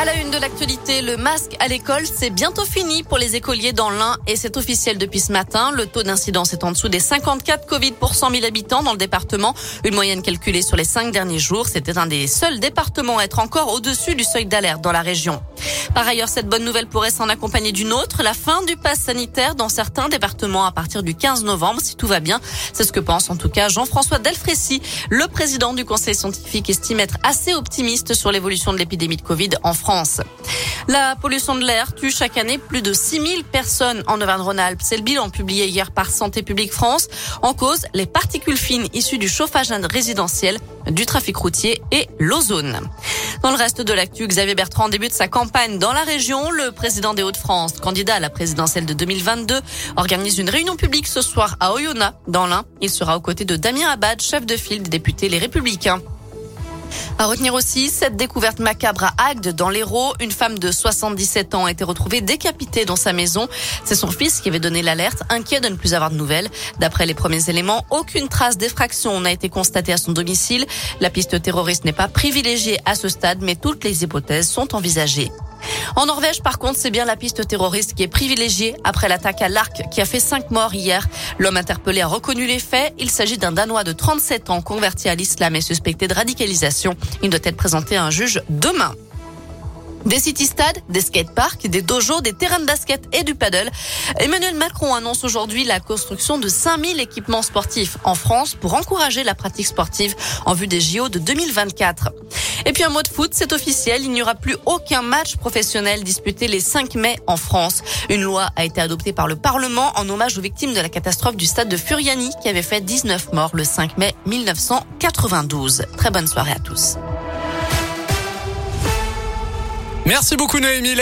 À la une de l'actualité, le masque à l'école, c'est bientôt fini pour les écoliers dans l'Ain et c'est officiel depuis ce matin. Le taux d'incidence est en dessous des 54 Covid pour 100 000 habitants dans le département. Une moyenne calculée sur les cinq derniers jours. C'était un des seuls départements à être encore au-dessus du seuil d'alerte dans la région. Par ailleurs, cette bonne nouvelle pourrait s'en accompagner d'une autre, la fin du pass sanitaire dans certains départements à partir du 15 novembre, si tout va bien. C'est ce que pense en tout cas Jean-François Delfrécy, le président du conseil scientifique, estime être assez optimiste sur l'évolution de l'épidémie de Covid en France. La pollution de l'air tue chaque année plus de 6000 personnes en Auvergne-Rhône-Alpes. C'est le bilan publié hier par Santé publique France. En cause, les particules fines issues du chauffage résidentiel, du trafic routier et l'ozone. Dans le reste de l'actu, Xavier Bertrand débute sa campagne dans la région. Le président des Hauts-de-France, candidat à la présidentielle de 2022, organise une réunion publique ce soir à Oyonnax, dans l'Ain. Il sera aux côtés de Damien Abad, chef de file des députés Les Républicains. À retenir aussi cette découverte macabre à Agde dans l'Hérault. Une femme de 77 ans a été retrouvée décapitée dans sa maison. C'est son fils qui avait donné l'alerte, inquiet de ne plus avoir de nouvelles. D'après les premiers éléments, aucune trace d'effraction n'a été constatée à son domicile. La piste terroriste n'est pas privilégiée à ce stade, mais toutes les hypothèses sont envisagées. En Norvège, par contre, c'est bien la piste terroriste qui est privilégiée après l'attaque à l'Arc qui a fait cinq morts hier. L'homme interpellé a reconnu les faits. Il s'agit d'un Danois de 37 ans converti à l'islam et suspecté de radicalisation. Il doit être présenté à un juge demain. Des city-stades, des skateparks, des dojos, des terrains de basket et du paddle. Emmanuel Macron annonce aujourd'hui la construction de 5000 équipements sportifs en France pour encourager la pratique sportive en vue des JO de 2024. Et puis un mot de foot, c'est officiel, il n'y aura plus aucun match professionnel disputé les 5 mai en France. Une loi a été adoptée par le Parlement en hommage aux victimes de la catastrophe du stade de Furiani qui avait fait 19 morts le 5 mai 1992. Très bonne soirée à tous. Merci beaucoup Noémie.